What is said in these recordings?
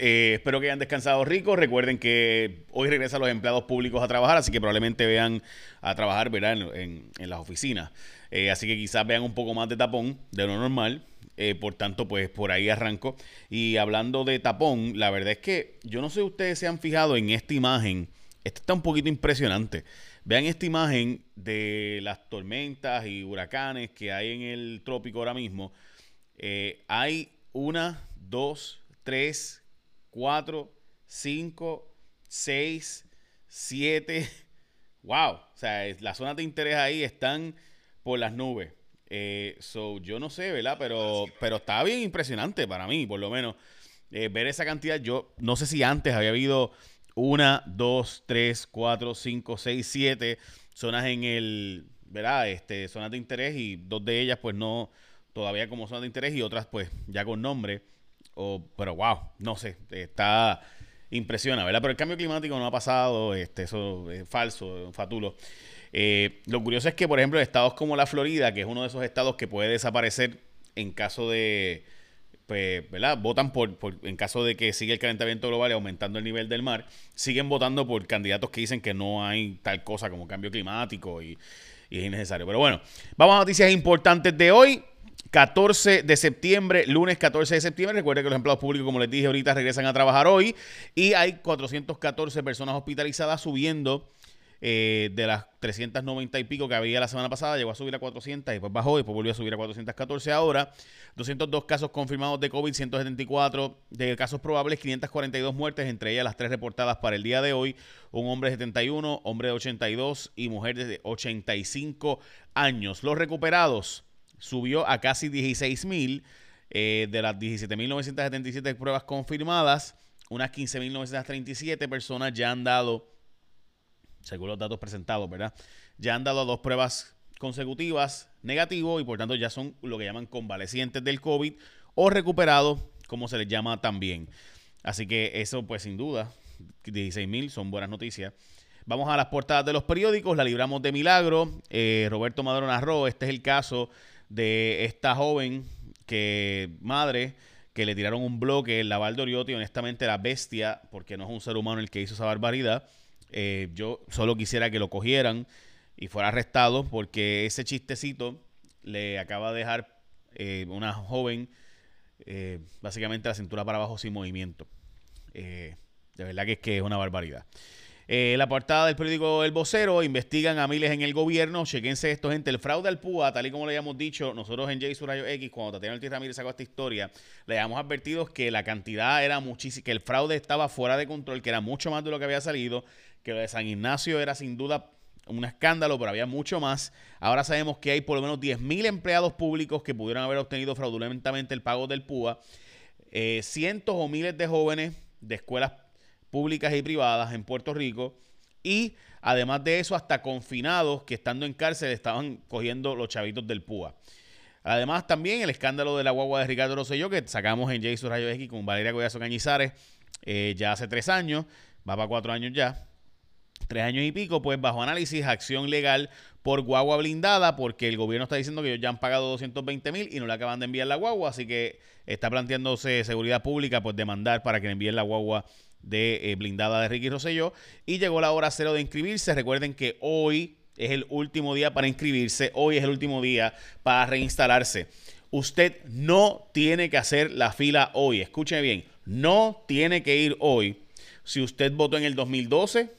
Eh, espero que hayan descansado rico. Recuerden que hoy regresan los empleados públicos a trabajar, así que probablemente vean a trabajar En, las oficinas. Eh, así que quizás vean un poco más de tapón de lo normal. Eh, por tanto, pues por ahí arranco. Y hablando de tapón, la verdad es que yo no sé si ustedes se han fijado en esta imagen. Esta está un poquito impresionante. Vean esta imagen de las tormentas y huracanes que hay en el trópico ahora mismo. hay una, dos, tres, 4, 5, 6, 7. ¡Wow! O sea, las zonas de interés ahí están por las nubes. Eh, so, yo no sé, ¿verdad? Pero, pero está bien impresionante para mí, por lo menos. Eh, ver esa cantidad, yo no sé si antes había habido una, dos, tres, cuatro, cinco, seis, siete zonas en el, ¿verdad? Este, zonas de interés y dos de ellas pues no, todavía como zonas de interés y otras pues ya con nombre pero wow, no sé, está impresiona, ¿verdad? Pero el cambio climático no ha pasado, este, eso es falso, fatulo. Eh, lo curioso es que, por ejemplo, estados como la Florida, que es uno de esos estados que puede desaparecer en caso de, pues, ¿verdad? Votan por, en caso de que siga el calentamiento global y aumentando el nivel del mar, siguen votando por candidatos que dicen que no hay tal cosa como cambio climático y, y es innecesario. Pero bueno, vamos a noticias importantes de hoy. 14 de septiembre, lunes 14 de septiembre. Recuerde que los empleados públicos, como les dije ahorita, regresan a trabajar hoy. Y hay 414 personas hospitalizadas subiendo eh, de las 390 y pico que había la semana pasada. Llegó a subir a 400, después bajó, y después volvió a subir a 414 ahora. 202 casos confirmados de COVID, 174 de casos probables, 542 muertes, entre ellas las tres reportadas para el día de hoy. Un hombre de 71, hombre de 82 y mujer de 85 años. Los recuperados subió a casi 16 mil. Eh, de las 17.977 pruebas confirmadas, unas 15.937 personas ya han dado, según los datos presentados, ¿verdad? Ya han dado dos pruebas consecutivas negativo y por tanto ya son lo que llaman convalecientes del COVID o recuperados, como se les llama también. Así que eso, pues sin duda, 16 mil son buenas noticias. Vamos a las portadas de los periódicos, la libramos de milagro. Eh, Roberto Madero narró, este es el caso de esta joven que madre que le tiraron un bloque, Laval Oriotti, honestamente la bestia, porque no es un ser humano el que hizo esa barbaridad. Eh, yo solo quisiera que lo cogieran y fuera arrestado, porque ese chistecito le acaba de dejar eh, una joven eh, básicamente la cintura para abajo sin movimiento. de verdad que es que es una barbaridad. Eh, la portada del periódico El Vocero, investigan a miles en el gobierno. Chequense esto, gente. El fraude al PUA, tal y como le habíamos dicho, nosotros en J Rayo X, cuando Tatiana Ortiz Ramírez sacó esta historia, le habíamos advertido que la cantidad era muchísima, que el fraude estaba fuera de control, que era mucho más de lo que había salido, que lo de San Ignacio era sin duda un escándalo, pero había mucho más. Ahora sabemos que hay por lo menos 10.000 empleados públicos que pudieron haber obtenido fraudulentamente el pago del PUA. Eh, cientos o miles de jóvenes de escuelas públicas y privadas en Puerto Rico y además de eso hasta confinados que estando en cárcel estaban cogiendo los chavitos del PUA. Además también el escándalo de la guagua de Ricardo Rosselló que sacamos en Jason Rayo X con Valeria Collazo Cañizares eh, ya hace tres años, va para cuatro años ya, tres años y pico, pues bajo análisis, acción legal por guagua blindada, porque el gobierno está diciendo que ellos ya han pagado 220 mil y no le acaban de enviar la guagua, así que está planteándose seguridad pública, pues demandar para que le envíen la guagua de eh, blindada de Ricky Rosselló. Y llegó la hora cero de inscribirse. Recuerden que hoy es el último día para inscribirse. Hoy es el último día para reinstalarse. Usted no tiene que hacer la fila hoy. Escuche bien. No tiene que ir hoy si usted votó en el 2012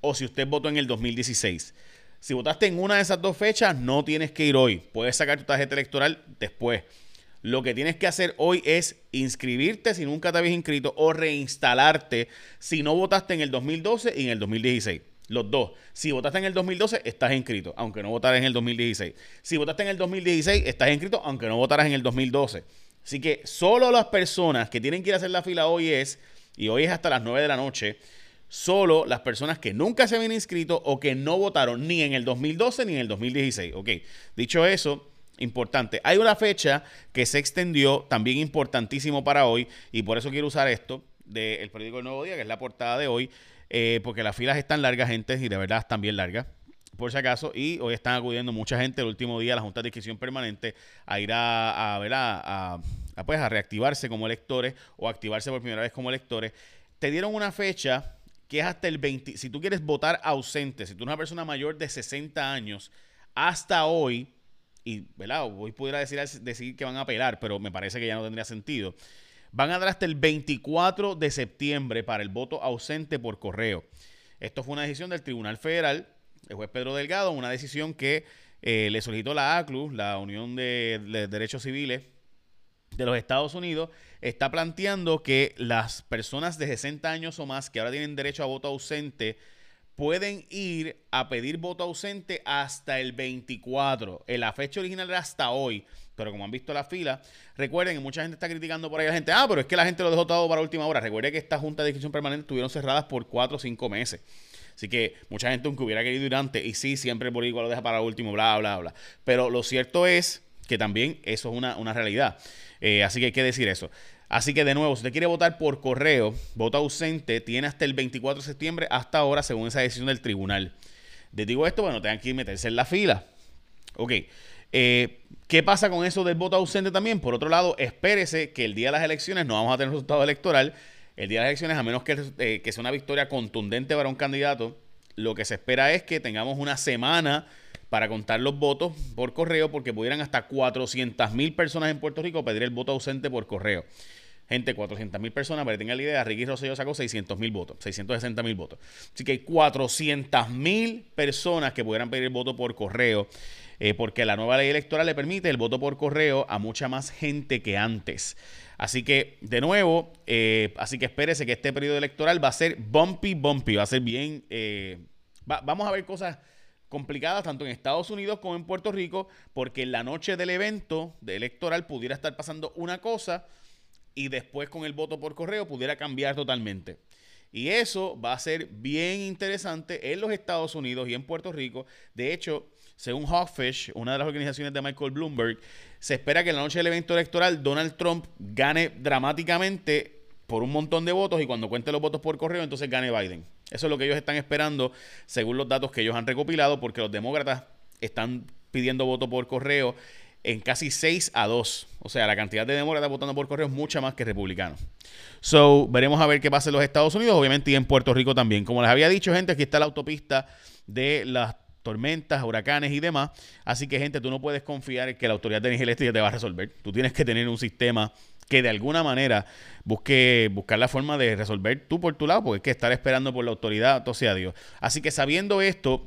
o si usted votó en el 2016. Si votaste en una de esas dos fechas, no tienes que ir hoy. Puedes sacar tu tarjeta electoral después. Lo que tienes que hacer hoy es inscribirte si nunca te habías inscrito o reinstalarte si no votaste en el 2012 y en el 2016. Los dos. Si votaste en el 2012, estás inscrito, aunque no votaras en el 2016. Si votaste en el 2016, estás inscrito, aunque no votaras en el 2012. Así que solo las personas que tienen que ir a hacer la fila hoy es, y hoy es hasta las 9 de la noche, solo las personas que nunca se habían inscrito o que no votaron ni en el 2012 ni en el 2016. Ok, dicho eso, importante. Hay una fecha que se extendió, también importantísimo para hoy, y por eso quiero usar esto del periódico El Nuevo Día, que es la portada de hoy, eh, porque las filas están largas, gente, y de verdad están bien largas, por si acaso, y hoy están acudiendo mucha gente el último día a la Junta de Inscripción Permanente a ir a, a, ver a, pues, a reactivarse como electores o activarse por primera vez como electores. Te dieron una fecha que es hasta el 20. Si tú quieres votar ausente, si tú eres una persona mayor de 60 años, hasta hoy, y ¿verdad? hoy pudiera decir, decir que van a apelar, pero me parece que ya no tendría sentido. Van a dar hasta el 24 de septiembre para el voto ausente por correo. Esto fue una decisión del Tribunal Federal, el juez Pedro Delgado, una decisión que eh, le solicitó la ACLU, la Unión de, Derechos Civiles de los Estados Unidos, está planteando que las personas de 60 años o más que ahora tienen derecho a voto ausente pueden ir a pedir voto ausente hasta el 24. En la fecha original era hasta hoy, pero como han visto la fila, recuerden que mucha gente está criticando por ahí a la gente, ah, pero es que la gente lo dejó todo para última hora. Recuerden que esta junta de discusión permanente estuvieron cerradas por 4 o 5 meses. Así que mucha gente, aunque hubiera querido ir antes, y sí, siempre por igual lo deja para último, bla, bla, bla. Pero lo cierto es que también eso es una, realidad. Eh, así que hay que decir eso. Así que de nuevo, si usted quiere votar por correo, voto ausente, tiene hasta el 24 de septiembre, hasta ahora, según esa decisión del tribunal. Les digo esto, bueno, tengan que meterse en la fila. Ok. Eh, ¿Qué pasa con eso del voto ausente también? Por otro lado, espérese que el día de las elecciones no vamos a tener resultado electoral el día de las elecciones, a menos que, eh, que sea una victoria contundente para un candidato, lo que se espera es que tengamos una semana para contar los votos por correo, porque pudieran hasta 400 mil personas en Puerto Rico pedir el voto ausente por correo. Gente, 400 mil personas, para que tengan la idea, Ricky Rosselló sacó 600 mil votos, 660 mil votos. Así que hay 400 mil personas que pudieran pedir voto por correo, eh, porque la nueva ley electoral le permite el voto por correo a mucha más gente que antes. Así que, de nuevo, eh, así que espérese que este periodo electoral va a ser bumpy, bumpy, va a ser bien... Eh, vamos a ver cosas complicadas tanto en Estados Unidos como en Puerto Rico, porque en la noche del evento de electoral pudiera estar pasando una cosa y después con el voto por correo pudiera cambiar totalmente. Y eso va a ser bien interesante en los Estados Unidos y en Puerto Rico. De hecho, según Hawkfish, una de las organizaciones de Michael Bloomberg, se espera que en la noche del evento electoral Donald Trump gane dramáticamente por un montón de votos y cuando cuente los votos por correo, entonces gane Biden. Eso es lo que ellos están esperando según los datos que ellos han recopilado, porque los demócratas están pidiendo voto por correo en casi 6 a 2. O sea, la cantidad de demócratas votando por correo es mucha más que republicanos. So, veremos a ver qué pasa en los Estados Unidos, obviamente, y en Puerto Rico también. Como les había dicho, gente, aquí está la autopista de las tormentas, huracanes y demás. Así que, gente, tú no puedes confiar en que la Autoridad de Energía Eléctrica te va a resolver. Tú tienes que tener un sistema que de alguna manera busque buscar la forma de resolver tú por tu lado, porque es que estar esperando por la autoridad, todo sea Dios. Así que sabiendo esto,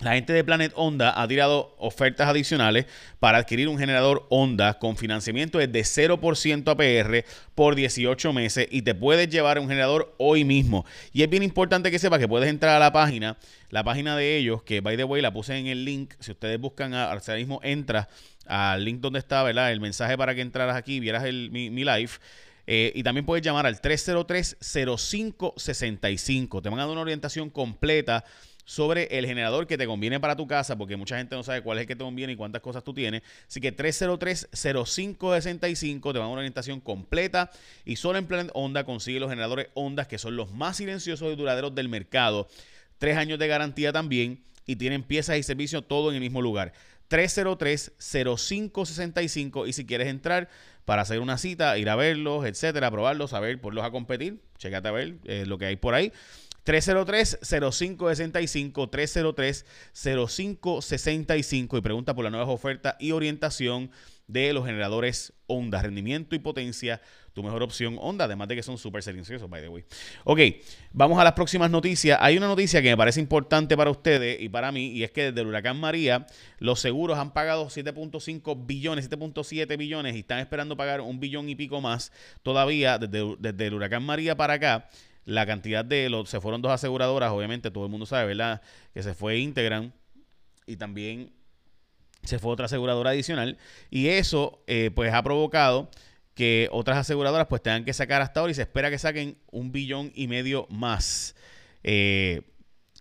la gente de Planet Honda ha tirado ofertas adicionales para adquirir un generador Honda con financiamiento de 0% APR por 18 meses y te puedes llevar un generador hoy mismo. Y es bien importante que sepas que puedes entrar a la página, la página de ellos, que by the way la puse en el link. Si ustedes buscan, ahora mismo entra al link donde está, ¿verdad? El mensaje para que entraras aquí y vieras el, mi, mi live. Eh, y también puedes llamar al 303-0565. Te van a dar una orientación completa sobre el generador que te conviene para tu casa, porque mucha gente no sabe cuál es el que te conviene y cuántas cosas tú tienes. Así que 303-0565 te van a una orientación completa y solo en Planet Honda consigue los generadores Honda que son los más silenciosos y duraderos del mercado. Tres años de garantía también y tienen piezas y servicios todo en el mismo lugar. 303-0565 y si quieres entrar para hacer una cita, ir a verlos, etcétera, probarlos, a ver, los a competir, checate a ver lo que hay por ahí. 303-0565, 303-0565 y pregunta por las nuevas ofertas y orientación de los generadores Honda, rendimiento y potencia, tu mejor opción Honda, además de que son súper silenciosos, by the way. Ok, vamos a las próximas noticias. Hay una noticia que me parece importante para ustedes y para mí, y es que desde el huracán María, los seguros han pagado 7.5 billones, 7.7 billones y están esperando pagar un billón y pico más todavía desde, el huracán María para acá la cantidad de los se fueron dos aseguradoras, obviamente todo el mundo sabe, ¿verdad? Que se fue Integran y también se fue otra aseguradora adicional y eso eh, pues ha provocado que otras aseguradoras pues tengan que sacar hasta ahora y se espera que saquen un billón y medio más. Eh,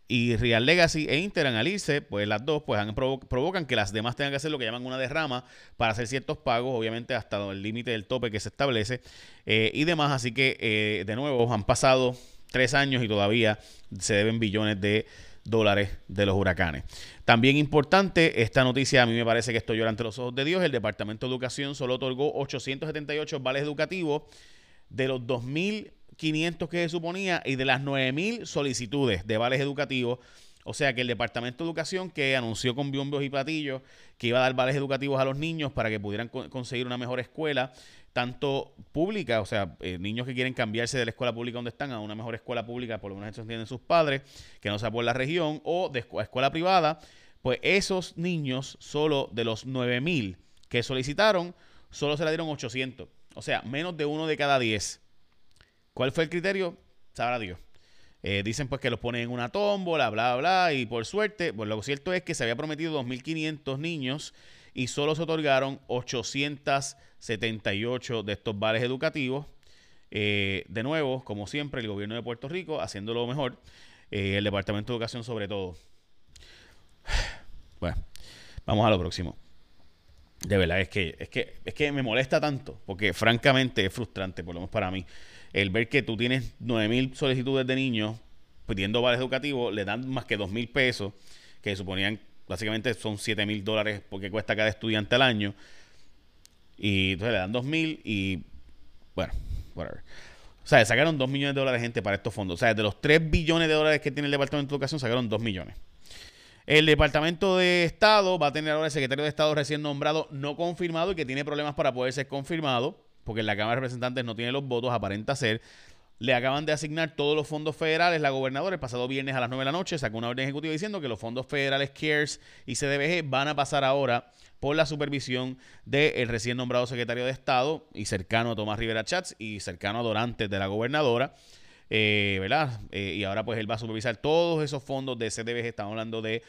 y Real Legacy e Interan al irse, pues las dos pues provocan que las demás tengan que hacer lo que llaman una derrama para hacer ciertos pagos, obviamente hasta el límite del tope que se establece eh, y demás. Así que, eh, de nuevo, han pasado tres años y todavía se deben billones de dólares de los huracanes. También importante, esta noticia a mí me parece que estoy llorando ante los ojos de Dios, el Departamento de Educación solo otorgó 878 vales educativos de los 2.500 que se suponía y de las 9.000 solicitudes de vales educativos o sea que el Departamento de Educación que anunció con biombios y platillos que iba a dar vales educativos a los niños para que pudieran conseguir una mejor escuela, tanto pública, o sea, eh, niños que quieren cambiarse de la escuela pública donde están a una mejor escuela pública, por lo menos eso entienden sus padres, que no sea por la región, o de escuela privada, pues esos niños, solo de los 9000 que solicitaron, solo se le dieron 800. O sea, menos de uno de cada 10. ¿Cuál fue el criterio? Sabrá Dios. Eh, dicen pues que los ponen en una tómbola, bla, bla, y por suerte, pues lo cierto es que se había prometido 2.500 niños y solo se otorgaron 878 de estos vales educativos. Eh, de nuevo, como siempre, el gobierno de Puerto Rico haciéndolo mejor, eh, el Departamento de Educación sobre todo. Bueno, vamos a lo próximo. De verdad, es que, es que, es que me molesta tanto, porque francamente es frustrante, por lo menos para mí el ver que tú tienes 9.000 solicitudes de niños pidiendo vales educativos, le dan más que 2.000 pesos, que suponían, básicamente son 7.000 dólares porque cuesta cada estudiante al año. Y entonces le dan 2.000 y, bueno, whatever. O sea, sacaron 2 millones de dólares gente para estos fondos. O sea, de los 3 billones de dólares que tiene el Departamento de Educación, sacaron 2 millones. El Departamento de Estado va a tener ahora el secretario de Estado recién nombrado, no confirmado y que tiene problemas para poder ser confirmado porque la Cámara de Representantes no tiene los votos, aparenta ser. Le acaban de asignar todos los fondos federales. La gobernadora el pasado viernes a las 9 de la noche sacó una orden ejecutiva diciendo que los fondos federales CARES y CDBG van a pasar ahora por la supervisión del recién nombrado secretario de Estado y cercano a Tomás Rivera Chats y cercano a Dorantes de la gobernadora. Eh, ¿Verdad? Eh, y ahora pues él va a supervisar todos esos fondos de CDBG. Estamos hablando de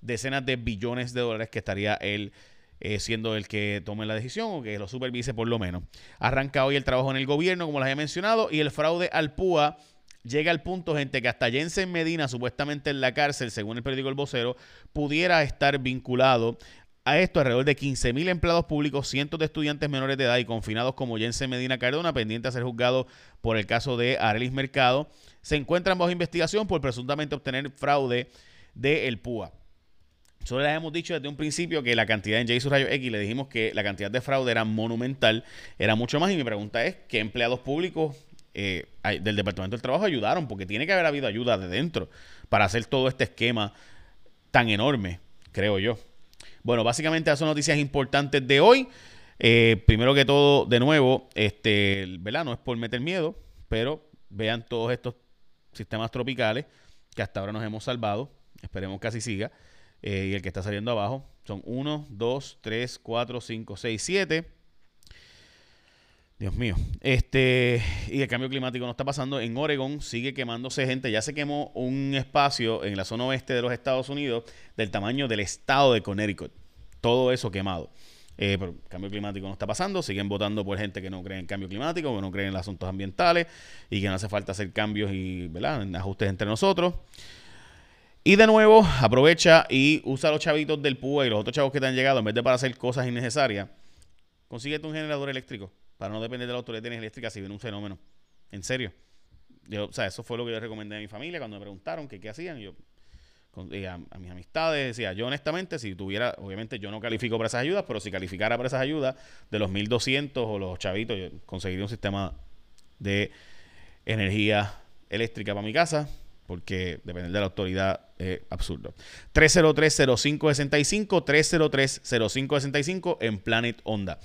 decenas de billones de dólares que estaría él eh, siendo el que tome la decisión o que lo supervise por lo menos. Arranca hoy el trabajo en el gobierno, como les he mencionado, y el fraude al PUA llega al punto, gente, que hasta Jensen Medina, supuestamente en la cárcel, según el periódico El Vocero, pudiera estar vinculado a esto, alrededor de 15.000 empleados públicos, cientos de estudiantes menores de edad y confinados como Jensen Medina Cardona, pendiente a ser juzgado por el caso de Arelis Mercado, se encuentran bajo investigación por presuntamente obtener fraude del PUA. Nosotros les hemos dicho desde un principio que la cantidad en J Rayo X, le dijimos que la cantidad de fraude era monumental, era mucho más. Y mi pregunta es: ¿qué empleados públicos eh, del Departamento del Trabajo ayudaron? Porque tiene que haber habido ayuda de dentro para hacer todo este esquema tan enorme, creo yo. Bueno, básicamente esas son noticias importantes de hoy. Eh, primero que todo, de nuevo, este, ¿verdad? No es por meter miedo, pero vean todos estos sistemas tropicales que hasta ahora nos hemos salvado. Esperemos que así siga. Eh, y el que está saliendo abajo son 1, 2, 3, 4, 5, 6, 7. Dios mío. Este, y el cambio climático no está pasando. En Oregon sigue quemándose gente. Ya se quemó un espacio en la zona oeste de los Estados Unidos del tamaño del estado de Connecticut. Todo eso quemado. Eh, pero el cambio climático no está pasando. Siguen votando por gente que no cree en cambio climático, que no cree en los asuntos ambientales y que no hace falta hacer cambios y ajustes entre nosotros. Y de nuevo, aprovecha y usa los chavitos del PUA y los otros chavos que te han llegado, en vez de para hacer cosas innecesarias, consíguete un generador eléctrico para no depender de la autoridad eléctrica si viene un fenómeno. En serio. Yo, o sea, eso fue lo que yo recomendé a mi familia cuando me preguntaron que qué hacían. Yo, a, mis amistades, decía, yo honestamente, si tuviera, obviamente yo no califico para esas ayudas, pero si calificara para esas ayudas, de los 1200 o los chavitos, yo conseguiría un sistema de energía eléctrica para mi casa porque depender de la autoridad es absurdo. 303-0565, 303-0565 en Planet Onda.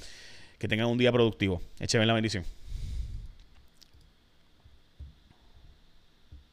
Que tengan un día productivo. Écheme la bendición.